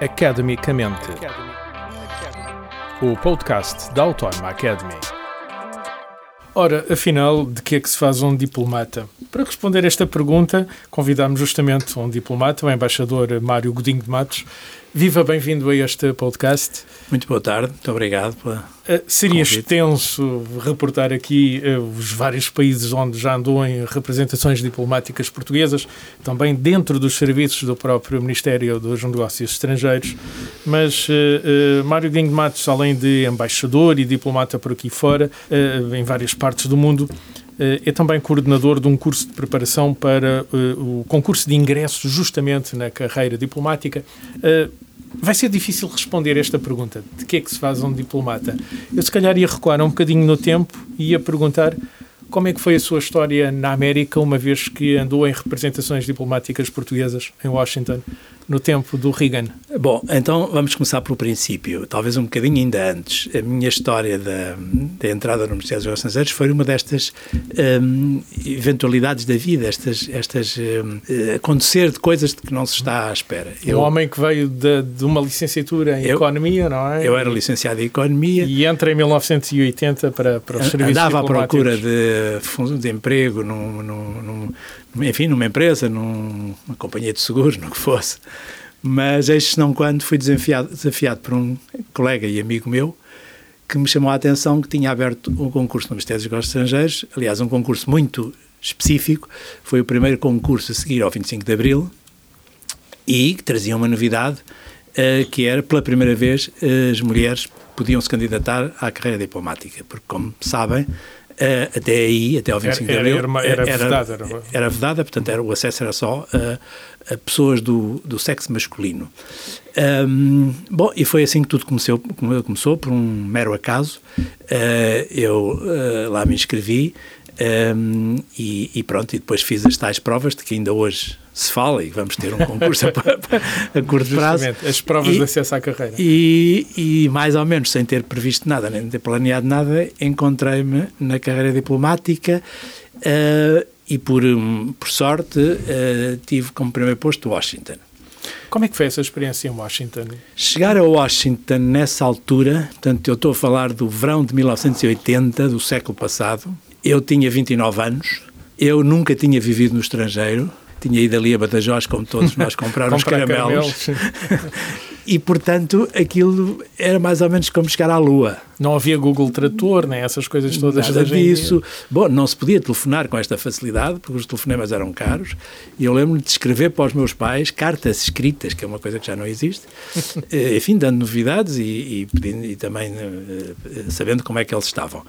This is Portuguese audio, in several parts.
Academicamente. O podcast da Autónoma Academy. Ora, afinal, de que é que se faz um diplomata? Para responder esta pergunta, convidamos justamente um diplomata, o embaixador Mário Godinho de Matos. Viva, bem-vindo a este podcast. Muito boa tarde, muito obrigado pela. Uh, seria convite. extenso reportar aqui uh, os vários países onde já andou em representações diplomáticas portuguesas, também dentro dos serviços do próprio Ministério dos Negócios Estrangeiros, mas uh, Mário Godinho de Matos, além de embaixador e diplomata por aqui fora, em várias partes do mundo, é também coordenador de um curso de preparação para o concurso de ingresso justamente na carreira diplomática. Vai ser difícil responder esta pergunta: de que é que se faz um diplomata? Eu, se calhar, ia recuar um bocadinho no tempo e ia perguntar como é que foi a sua história na América, uma vez que andou em representações diplomáticas portuguesas em Washington no tempo do Reagan? Bom, então vamos começar pelo princípio, talvez um bocadinho ainda antes. A minha história da, da entrada no Ministério dos Negócios Estrangeiros foi uma destas um, eventualidades da vida, estas, estas um, acontecer de coisas de que não se está à espera. Eu, um homem que veio de, de uma licenciatura em eu, Economia, não é? Eu era licenciado em Economia. E entra em 1980 para, para os serviços Andava à procura de, de emprego num, num, num enfim, numa empresa, numa companhia de seguros, no que fosse. Mas eis não quando fui desafiado, desafiado por um colega e amigo meu que me chamou a atenção que tinha aberto um concurso no Ministério dos Negócios Estrangeiros, aliás, um concurso muito específico, foi o primeiro concurso a seguir ao 25 de Abril e que trazia uma novidade, uh, que era, pela primeira vez, uh, as mulheres podiam se candidatar à carreira diplomática, porque, como sabem, Uh, até aí, até ao 25 era, de Abril, era, era, era, vedada. Era, era vedada, portanto era, o acesso era só a, a pessoas do, do sexo masculino. Um, bom, e foi assim que tudo começou, começou por um mero acaso. Uh, eu uh, lá me inscrevi um, e, e, pronto, e depois fiz as tais provas de que ainda hoje se fala e vamos ter um concurso a, a, curto prazo. as provas e, de acesso à carreira. E, e, mais ou menos sem ter previsto nada, nem ter planeado nada, encontrei-me na carreira diplomática uh, e por, por sorte uh, tive como primeiro posto Washington. Como é que foi essa experiência em Washington? Chegar a Washington nessa altura, portanto eu estou a falar do verão de 1980, do século passado, eu tinha 29 anos, eu nunca tinha vivido no estrangeiro, tinha ido ali a Badajoz, como todos nós, comprar uns caramelos. e, portanto, aquilo era mais ou menos como chegar à Lua. Não havia Google Trator, nem essas coisas todas. Nada disso. Bom, não se podia telefonar com esta facilidade, porque os telefonemas eram caros, e eu lembro-me de escrever para os meus pais cartas escritas, que é uma coisa que já não existe, eh, enfim, dando novidades e, e, pedindo, e também uh, sabendo como é que eles estavam.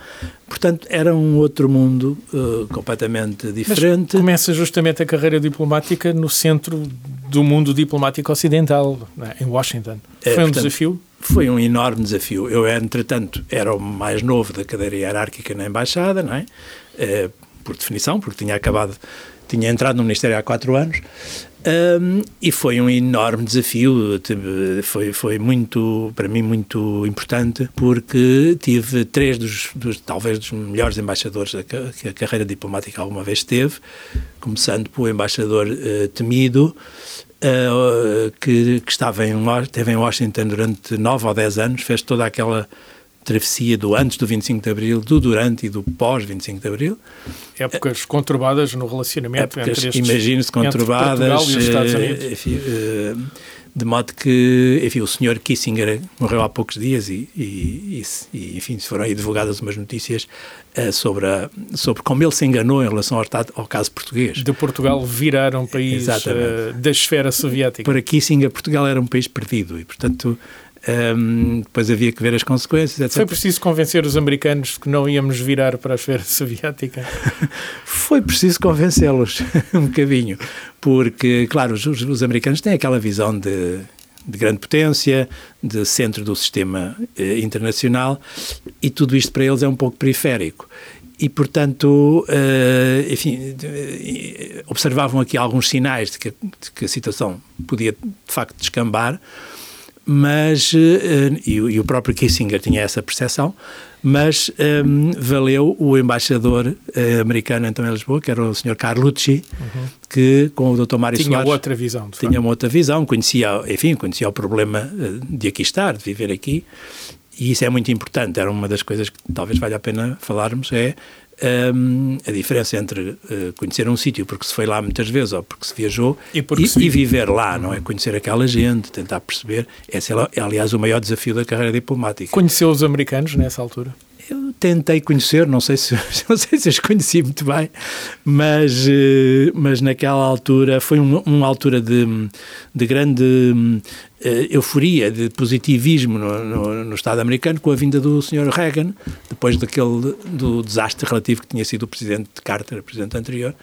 Portanto, era um outro mundo uh, completamente diferente. Mas começa justamente a carreira diplomática no centro do mundo diplomático ocidental, é? em Washington. Foi é, um portanto, desafio? Foi um enorme desafio. Eu, entretanto, era o mais novo da cadeira hierárquica na Embaixada, não é? é por definição, porque tinha acabado, tinha entrado no Ministério há quatro anos. Um, e foi um enorme desafio, foi, foi muito, para mim, muito importante, porque tive três dos, dos talvez, dos melhores embaixadores que a carreira diplomática alguma vez teve, começando pelo embaixador uh, temido, uh, que, que, estava em, esteve em Washington durante nove ou dez anos, fez toda aquela travessia do antes do 25 de Abril, do durante e do pós 25 de Abril. Épocas conturbadas no relacionamento Épocas, entre estes, imagino-se conturbadas, entre e os Estados eh, Unidos. Enfim, uh, de modo que, enfim, o senhor Kissinger morreu há poucos dias e, e, e enfim, foram aí divulgadas umas notícias uh, sobre, a, sobre como ele se enganou em relação ao, ao caso português. De Portugal virar um país uh, da esfera soviética. Para Kissinger, Portugal era um país perdido e, portanto, um, depois havia que ver as consequências, etc. Foi preciso convencer os americanos que não íamos virar para a esfera soviética? Foi preciso convencê-los um bocadinho, porque, claro, os, os americanos têm aquela visão de, de grande potência, de centro do sistema eh, internacional, e tudo isto para eles é um pouco periférico. E, portanto, uh, enfim, de, observavam aqui alguns sinais de que, de que, a situação podia, de facto, descambar, mas, e, e, o próprio Kissinger tinha essa percepção, mas um, valeu o embaixador uh, americano então em Lisboa, que era o Sr. Carlucci, uhum. que com o Dr. Mário tinha Soares... Outra visão. Tinha uma outra visão, conhecia, enfim, conhecia o problema de aqui estar, de viver aqui, e isso é muito importante, era uma das coisas que talvez valha a pena falarmos, é um, a diferença entre uh, conhecer um sítio porque se foi lá muitas vezes ou porque se viajou e, e, e viver lá, não é? Conhecer aquela gente, tentar perceber. Esse é, aliás, o maior desafio da carreira diplomática. Conheceu os americanos nessa altura? Eu tentei conhecer, não sei se, não sei se os conheci muito bem, mas, eh, mas naquela altura foi um, uma altura de, de grande euforia, de positivismo no, no, no, Estado americano com a vinda do Sr. Reagan, depois daquele do desastre relativo que tinha sido o presidente Carter, o presidente anterior.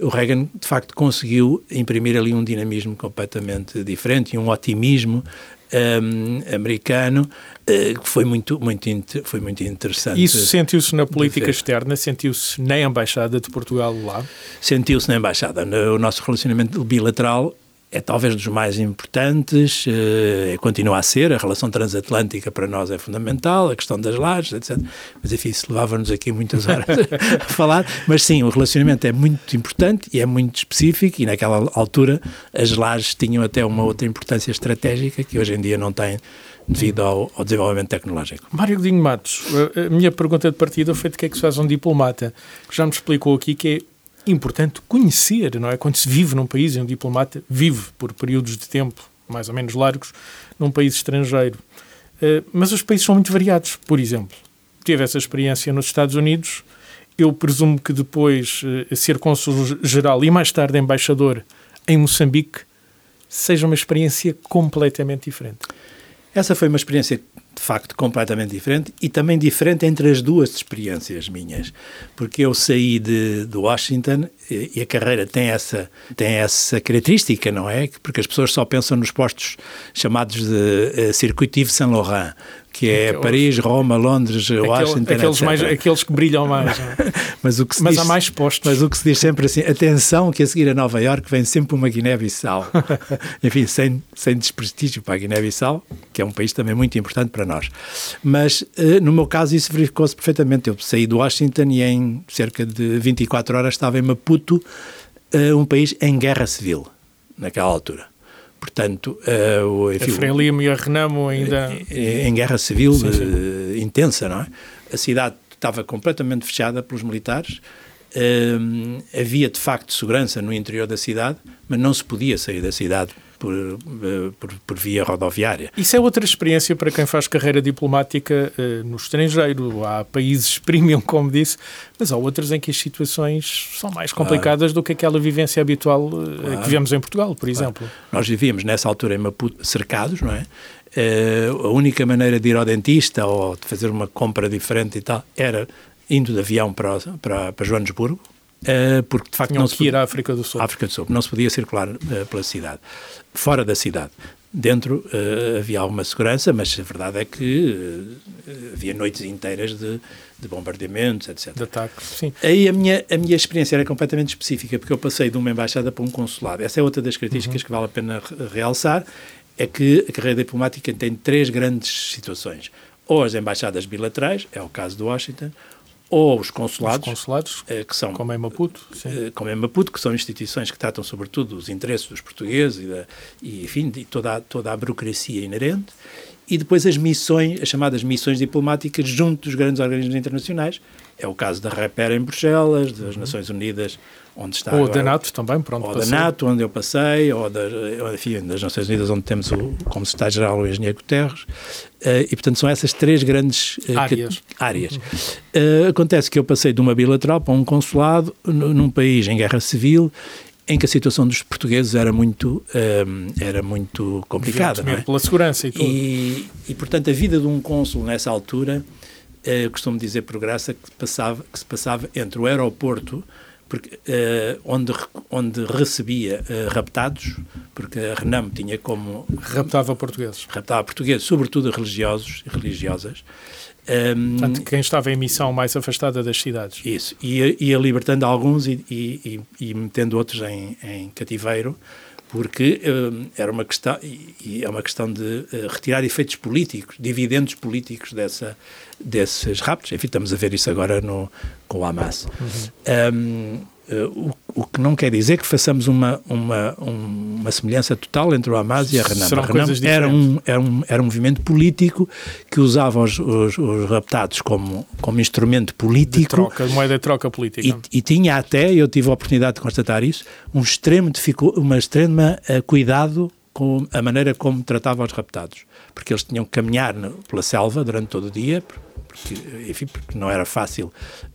O Reagan, de facto, conseguiu imprimir ali um dinamismo completamente diferente e um otimismo um, americano uh, que foi muito, muito, foi muito interessante. Isso sentiu-se na política externa? Sentiu-se na Embaixada de Portugal lá? Sentiu-se na Embaixada. O nosso relacionamento bilateral é talvez dos mais importantes, uh, continua a ser, a relação transatlântica para nós é fundamental, a questão das lajes, etc. Mas enfim, isso levava-nos aqui muitas horas a falar, mas sim, o relacionamento é muito importante e é muito específico e naquela altura as lajes tinham até uma outra importância estratégica que hoje em dia não tem devido ao, ao desenvolvimento tecnológico. Mário Godinho Matos, a minha pergunta de partida foi de que é que se faz um diplomata, que já me explicou aqui que é importante conhecer, não é? Quando se vive num país e um diplomata vive por períodos de tempo mais ou menos largos num país estrangeiro. Uh, mas os países são muito variados. Por exemplo, teve essa experiência nos Estados Unidos. Eu presumo que depois uh, ser cônsul-geral e mais tarde embaixador em Moçambique seja uma experiência completamente diferente. Essa foi uma experiência de facto completamente diferente e também diferente entre as duas experiências minhas, porque eu saí de, de Washington e, e a carreira tem essa, tem essa característica, não é? Porque as pessoas só pensam nos postos chamados de uh, Circuito Yves Saint Laurent, que é aqueles, Paris, Roma, Londres, Washington, aqueles, mais, aqueles que brilham mais. É? mas o que se mas diz, há mais postos. Mas o que se diz sempre assim, atenção que a seguir a Nova York vem sempre uma Guiné-Bissau. Enfim, sem, sem desprestígio para a Guiné-Bissau, que é um país também muito importante para nós. Mas uh, no meu caso isso verificou-se perfeitamente. Eu saí do Washington e em cerca de 24 horas estava em Maputo, uh, um país em guerra civil, naquela altura. Portanto, uh, enfim, a Frelimo e a Renamo ainda... Em, guerra civil sim, sim. Uh, intensa, não é? A cidade estava completamente fechada pelos militares, havia de facto segurança no interior da cidade, mas não se podia sair da cidade por, eh, por, por, via rodoviária. Isso é outra experiência para quem faz carreira diplomática uh, no estrangeiro. Há países premium, como disse, mas há outros em que as situações são mais complicadas claro. do que aquela vivência habitual uh, claro. que vivemos em Portugal, por exemplo. Claro. Nós vivíamos nessa altura em Maputo cercados, não é? Uh, a única maneira de ir ao dentista ou de fazer uma compra diferente e tal era indo de avião para, para, para Joanesburgo, Uh, porque de facto Tinham não se ir à África do Sul. África do Sul, não se podia circular uh, pela cidade. Fora da cidade. Dentro uh, havia alguma segurança, mas a verdade é que havia noites inteiras de, de bombardeamentos, etc. De ataques, sim. Aí a minha, a minha experiência era completamente específica, porque eu passei de uma embaixada para um consulado. Essa é outra das características uhum. que vale a pena realçar, é que a carreira diplomática tem três grandes situações. Ou as embaixadas bilaterais, é o caso de Washington, ou os consulados, os consulados eh, que são como em Maputo. Eh, como em Maputo, que são instituições que tratam sobretudo dos interesses dos portugueses e, da, e enfim, de toda a, toda a burocracia inerente, e depois as missões, as chamadas missões diplomáticas junto dos grandes organismos internacionais. É o caso da REPER em Bruxelas, das uhum. Nações Unidas onde está ou agora, da NATO também, pronto. Ou passei. da NATO, onde eu passei, ou da, enfim, das Nações Unidas, onde temos o, como secretário-geral o engenheiro Guterres. Uh, e, portanto, são essas três grandes uh, áreas. áreas. Uh, acontece que eu passei de uma bilateral para um consulado num país em guerra civil em que a situação dos portugueses era muito, um, era muito complicada. É? pela segurança e tudo. E, e, portanto, a vida de um cônsul nessa altura, uh, costumo dizer por graça, que, passava, que se passava entre o aeroporto porque, uh, onde, onde recebia uh, raptados, porque a Renam tinha como... Raptava portugueses. Raptava portugueses, sobretudo religiosos e religiosas. Um, Portanto, quem estava em missão mais afastada das cidades. Isso, ia, ia libertando alguns e, e, e, e metendo outros em, em cativeiro, porque uh, era uma questão e, é uma questão de uh, retirar efeitos políticos, dividendos políticos dessa desses raptos. Enfim, estamos a ver isso agora no com o Hamas. Uhum. Um, Uh, o, o, que não quer dizer que façamos uma, uma, uma semelhança total entre o Hamas e a Renam. Serão a Renam era um, era, um, era um movimento político que usava os, os, os raptados como, como instrumento político. De troca, moeda de troca política. E, e, tinha até, eu tive a oportunidade de constatar isso, um extremo, uma extrema uh, cuidado com a maneira como tratava os raptados. Porque eles tinham que caminhar pela selva durante todo o dia, porque, enfim, porque não era fácil.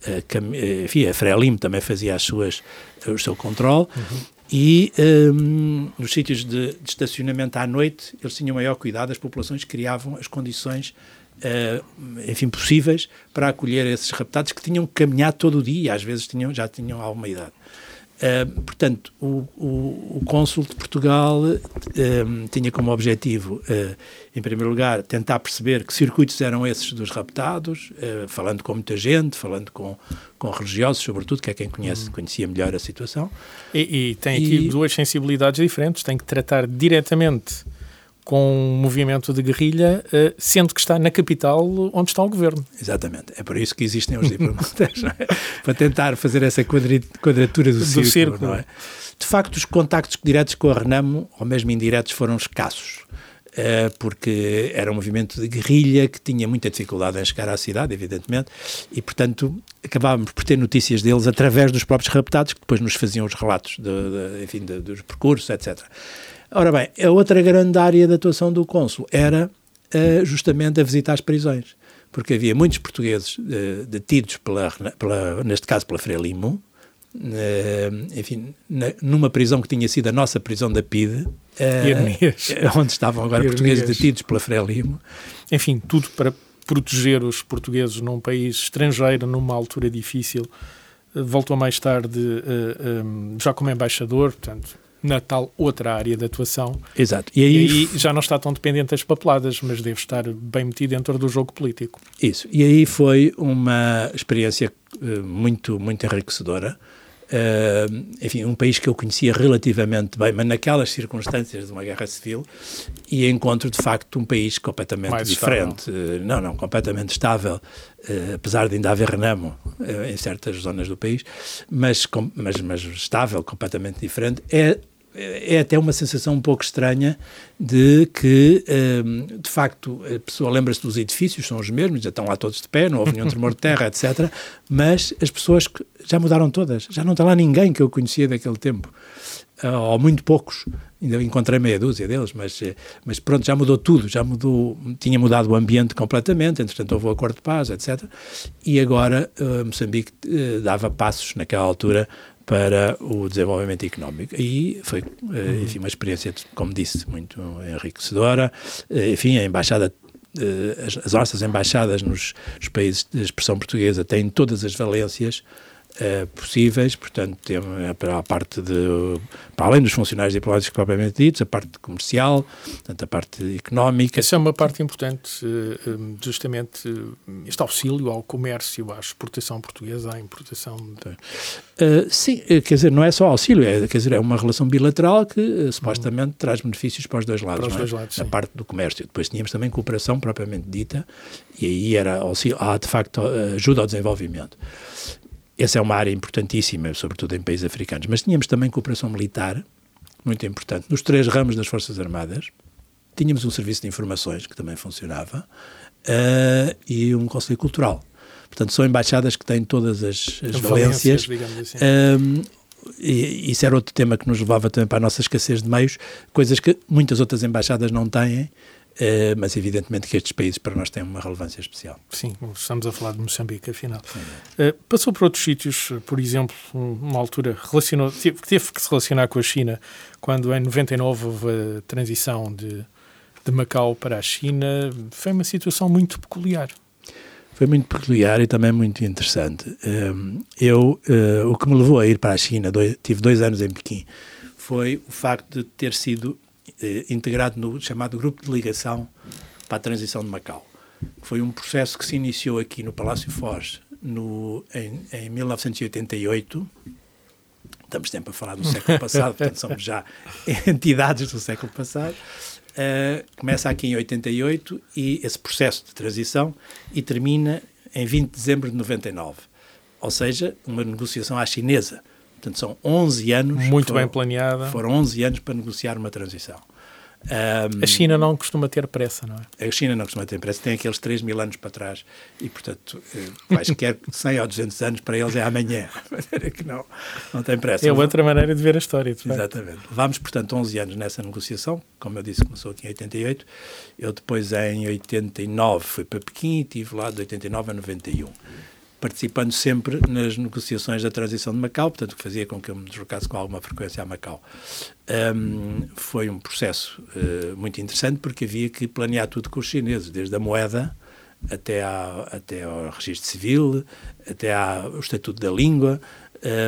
Uh, enfim, a Frelimo também fazia as suas, o seu controle. Uhum. E um, nos sítios de, de, estacionamento à noite, eles tinham maior cuidado, as populações criavam as condições, uh, enfim, possíveis para acolher esses raptados que tinham que caminhar todo o dia, às vezes tinham, já tinham alguma idade. Uh, portanto, o, o, o cônsul de Portugal uh, tinha como objetivo, uh, em primeiro lugar, tentar perceber que circuitos eram esses dos raptados, falando com muita gente, falando com, com religiosos, sobretudo, que é quem conhece, hum. conhecia melhor a situação. E, e tem aqui e, duas sensibilidades diferentes, tem que tratar diretamente com um movimento de guerrilha, eh, sendo que está na capital onde está o governo. Exatamente. É por isso que existem os diplomatas, é? para tentar fazer essa quadratura do, do círculo. círculo. É? De facto, os contactos diretos com a Renamo, ou mesmo indiretos, foram escassos. Eh, porque era um movimento de guerrilha que tinha muita dificuldade em chegar à cidade, evidentemente, e, portanto, acabávamos por ter notícias deles através dos próprios raptados, que depois nos faziam os relatos de, de, enfim, de, dos percursos, etc. Ora bem, a outra grande área de atuação do cônsul era uh, justamente a visita às prisões, porque havia muitos portugueses uh, detidos, pela, pela, neste caso pela Frelimo, uh, enfim, na, numa prisão que tinha sido a nossa prisão da PIDE, onde estavam agora portugueses detidos pela Frelimo. Enfim, tudo para proteger os portugueses num país estrangeiro, numa altura difícil. Voltou mais tarde já como embaixador, portanto, na tal outra área de atuação. Exato. E aí, e já não está tão dependente das papeladas, mas deve estar bem metido dentro do jogo político. Isso. E aí foi uma experiência uh, muito, muito enriquecedora. Uh, enfim, um país que eu conhecia relativamente bem, mas naquelas circunstâncias de uma guerra civil, e encontro de facto um país completamente Mais diferente. Uh, não, não, completamente estável, uh, apesar de ainda haver renamo em certas zonas do país, mas, com, mas, mas estável, completamente diferente. É é até uma sensação um pouco estranha de que, hum, de facto, a pessoa lembra-se dos edifícios, são os mesmos, já estão lá todos de pé, não houve nenhum tremor de terra, etc. Mas as pessoas já mudaram todas, já não está lá ninguém que eu conhecia daquele tempo, ah, ou muito poucos. Ainda encontrei meia dúzia deles, mas, eh, mas pronto, já mudou tudo, já mudou, tinha mudado o ambiente completamente, entretanto houve o acordo de paz, etc. E agora uh, Moçambique uh, dava passos naquela altura para o desenvolvimento económico. E foi, eh, enfim, uma experiência, como disse, muito enriquecedora. Eh, enfim, a embaixada eh, as, as nossas embaixadas nos, nos países de expressão portuguesa têm todas as valências uh, possíveis, portanto, tem é para a parte de, para além dos funcionários diplomáticos propriamente ditos, a parte comercial, portanto, a parte económica. Essa é uma parte importante, eh, justamente este auxílio ao comércio, à exportação portuguesa, à importação. De... Uh, sim, quer dizer, não é só auxílio, é, quer dizer, é uma relação bilateral que uh, supostamente hum. traz benefícios para os dois lados. Para os é? dois lados, Na parte do comércio. Depois tínhamos também cooperação propriamente dita, e aí era auxílio, há de facto ajuda ao desenvolvimento. Essa é uma área importantíssima, sobretudo em países africanos. Mas tínhamos também cooperação militar, muito importante, nos três ramos das Forças Armadas. Tínhamos um serviço de informações que também funcionava uh, e um conselho cultural. Portanto, são embaixadas que têm todas as, as valências. valências um, e isso era outro tema que nos levava também para a nossa escassez de meios, coisas que muitas outras embaixadas não têm Uh, mas evidentemente que estes países para nós têm uma relevância especial. Sim, estamos a falar de Moçambique, afinal. Uh, passou por outros sítios, por exemplo, uma altura relacionou, teve, teve, que se relacionar com a China, quando em 99 houve a transição de, de Macau para a China. Foi uma situação muito peculiar. Foi muito peculiar e também muito interessante. Uh, eu, o que me levou a ir para a China, dois, tive dois anos em Pequim, foi o facto de ter sido eh, integrado no chamado Grupo de Ligação para a Transição de Macau. Foi um processo que se iniciou aqui no Palácio Foz no, em, em 1988. estamos sempre a falar do século passado, portanto somos já entidades do século passado. Uh, começa aqui em 88 e esse processo de transição e termina em 20 de dezembro de 99. Ou seja, uma negociação à chinesa. Portanto, são 11 anos. Muito foram, bem planeada. Foram 11 anos para negociar uma transição. Um, a China não costuma ter pressa, não é? A China não costuma ter pressa, tem aqueles 3 mil anos para trás e, portanto, eh, quaisquer 100 ou 200 anos para eles é amanhã. De maneira que não, não tem pressa. É outra maneira de ver a história. Exatamente. Levámos, portanto, 11 anos nessa negociação. Como eu disse, começou aqui em 88. Eu depois, em 89, fui para Pequim e estive lá de 89 a 91 participando sempre nas negociações da transição de Macau, portanto, que fazia com que eu me deslocasse com alguma frequência a Macau. Um, foi um processo uh, muito interessante porque havia que planear tudo com os chineses, desde a moeda até, à, até ao registro civil, até ao estatuto da língua,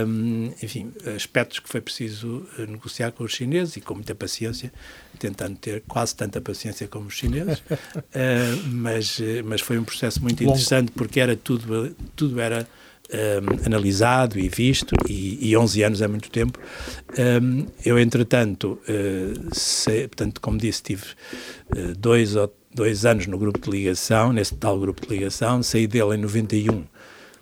um, enfim, aspectos que foi preciso eh, negociar com os chineses e com muita paciência, tentando ter quase tanta paciência como os chineses, uh, mas, eh, mas foi um processo muito interessante porque era tudo, tudo era um, analisado e visto, e, e 11 anos é muito tempo. Um, eu, entretanto, uh, sei, portanto, como disse, tive uh, dois, dois anos no grupo de ligação, nesse tal grupo de ligação, saí dele em 91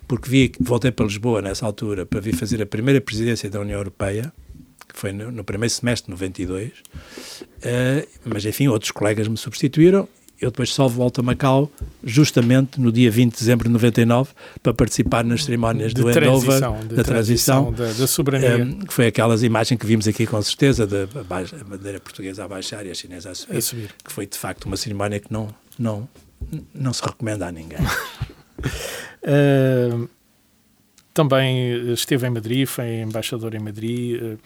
porque vi, voltei para Lisboa nessa altura para vir fazer a primeira presidência da União Europeia, que foi no, no primeiro semestre de 92, uh, eh, mas enfim, outros colegas me substituíram. Eu depois só volto a Macau justamente no dia 20 de dezembro de 99 para participar nas cerimónias de do handover, da transição, da, da soberania. Um, eh, que foi aquelas imagens que vimos aqui com certeza, da bandeira portuguesa a baixar e a chinesa a subir, a subir, que foi de facto uma cerimónia que não, não, não se recomenda a ninguém. Uh, também esteve em Madrid, foi embaixador em Madrid, uh,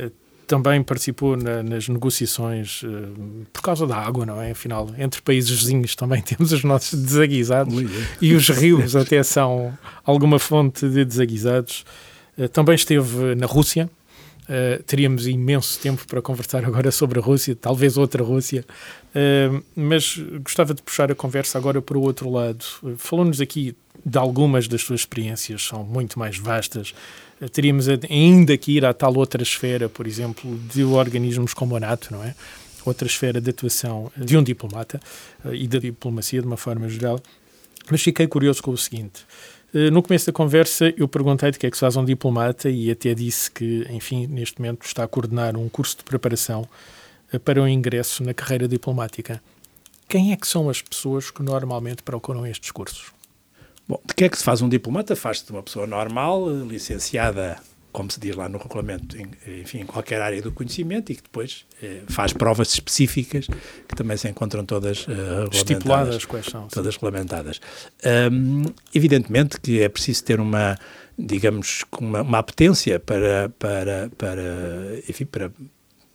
uh, também participou na, nas negociações por causa da água, não é? Afinal, entre países vizinhos também temos os nossos desaguisados e os rios até são alguma fonte de desaguisados. também esteve na Rússia, Uh, teríamos imenso tempo para conversar agora sobre a Rússia, talvez outra Rússia, uh, mas gostava de puxar a conversa agora para o outro lado. Falou-nos aqui de algumas das suas experiências, são muito mais vastas. teríamos ainda que ir à tal outra esfera, por exemplo, de organismos como a NATO, não é? Outra esfera de atuação de um diplomata e da diplomacia de uma forma geral. Mas fiquei curioso com o seguinte. Eh, no começo da conversa, eu perguntei de que é que se faz um diplomata e até disse que, enfim, neste momento está a coordenar um curso de preparação eh, para o ingresso na carreira diplomática. Quem é que são as pessoas que normalmente procuram estes cursos? Bom, de que é que se faz um diplomata? Faz-se de uma pessoa normal, licenciada como se diz lá no regulamento, em, enfim, em qualquer área do conhecimento e que depois eh, faz provas específicas que também se encontram todas uh, Estipuladas quais são. Todas sim. regulamentadas. Um, evidentemente que é preciso ter uma, digamos, uma, uma apetência para, para, para, enfim, para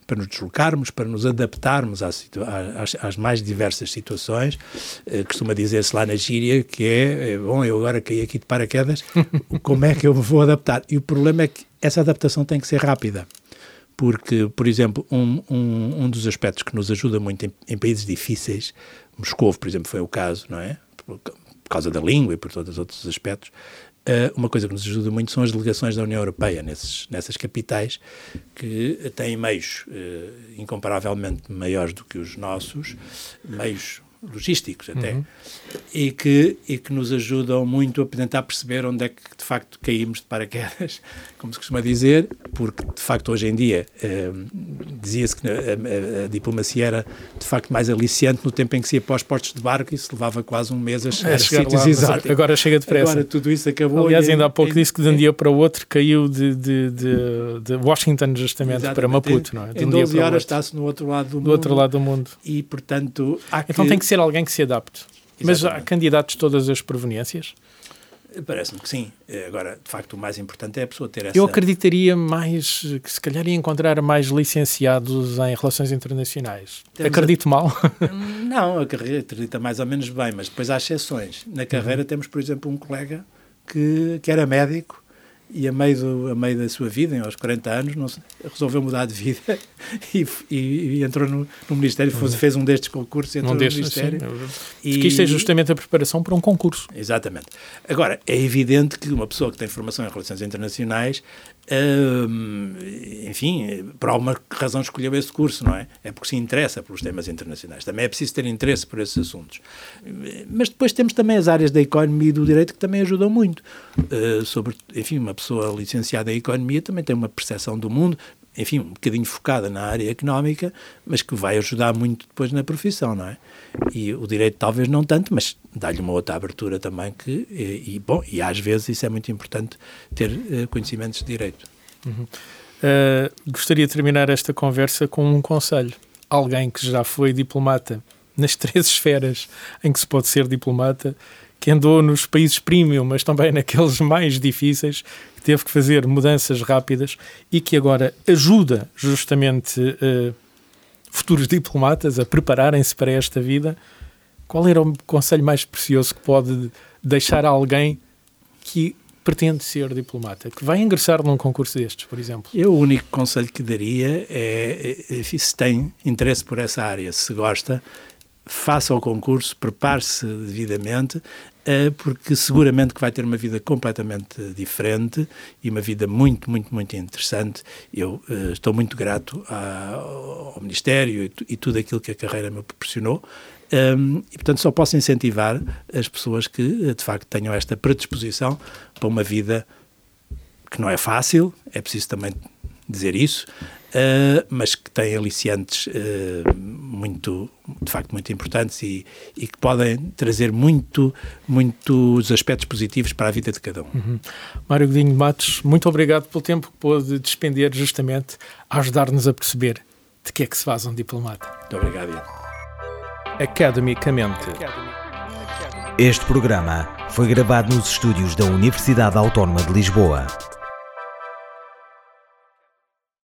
para nos deslocarmos, para nos adaptarmos às, às, às mais diversas situações. Uh, costuma dizer-se lá na gíria que é, é, bom, eu agora caí aqui de paraquedas, como é que eu me vou adaptar? E o problema é que essa adaptação tem que ser rápida. Porque, por exemplo, um, um, um dos aspectos que nos ajuda muito em, em países difíceis, Moscou, por exemplo, foi o caso, não é? Por, por causa da língua e por todos os outros aspectos, Uh, uma coisa que nos ajuda muito são as delegações da União Europeia nesses, nessas capitais que têm meios uh, incomparavelmente maiores do que os nossos, meios logísticos até, uhum. e, que, e que nos ajudam muito a tentar perceber onde é que de facto caímos de paraquedas, como se costuma dizer, porque de facto hoje em dia eh, dizia-se que a, a, a, diplomacia era de facto mais aliciante no tempo em que se ia para os portos de barco e se levava quase um mês a chegar, é, a sítios exóticos. Agora chega depressa. Agora tudo isso acabou. Aliás, ainda há pouco disse que de um dia para o outro caiu de, de, de, de Washington justamente Exatamente. para Maputo, não é? De um em 12 horas está-se no outro lado do, do mundo. outro lado do mundo. E, portanto, há então que... tem que ser alguém que se adapte. Exatamente. Mas há candidatos de todas as proveniências? Parece-me que sim. Agora, de facto, o mais importante é a pessoa ter essa... Eu acreditaria mais, que se calhar ia encontrar mais licenciados em relações internacionais. Temos Acredito a... mal? Não, acredita mais ou menos bem, mas depois há exceções. Na carreira uhum. temos, por exemplo, um colega que, que era médico e a meio, do, a meio da sua vida, aos 40 anos, resolveu mudar de vida e, e, e entrou no, no Ministério, fez, fez um destes concursos e entrou um destes, no Ministério. Sim. E, Porque isto é justamente a preparação para um concurso. Exatamente. Agora, é evidente que uma pessoa que tem formação em relações internacionais Enfim, por alguma razão escolheu esse curso, não é? É porque se interessa pelos temas internacionais. Também é preciso ter interesse por esses assuntos. Mas depois temos também as áreas da economia e do direito que também ajudam muito. Uh, sobre, enfim, uma pessoa licenciada em economia também tem uma percepção do mundo, enfim, um bocadinho focada na área económica, mas que vai ajudar muito depois na profissão, não é? E o direito talvez não tanto, mas dá-lhe uma outra abertura também que, e, e, bom, e às vezes isso é muito importante ter uh, conhecimentos de direito. Uhum. Uh, gostaria de terminar esta conversa com um conselho. Alguém que já foi diplomata nas três esferas em que se pode ser diplomata, que andou nos países premium, mas também naqueles mais difíceis, que teve que fazer mudanças rápidas e que agora ajuda justamente uh, futuros diplomatas a prepararem-se para esta vida. Qual era o conselho mais precioso que pode deixar a alguém que pretende ser diplomata, que vai ingressar num concurso destes, por exemplo? Eu o único conselho que daria é, é, é se tem interesse por essa área, se gosta, faça o concurso, prepare-se devidamente, eh, porque seguramente que vai ter uma vida completamente diferente e uma vida muito, muito, muito interessante. Eu uh, estou muito grato ao Ministério e, e, tudo aquilo que a carreira me proporcionou. Um, ehm, e, portanto, só posso incentivar as pessoas que, eh, de facto, tenham esta predisposição para uma vida que não é fácil, é preciso também dizer isso, uh, mas que tem aliciantes uh, muito, de facto, muito importantes e, e, que podem trazer muito, muitos aspectos positivos para a vida de cada um. Uhum. Mário Godinho Matos, muito obrigado pelo tempo que pôde despender justamente a ajudar-nos a perceber de que é que se faz um diplomata. Muito obrigado, Ian. Academicamente. Este programa foi gravado nos estúdios da Universidade Autónoma de Lisboa.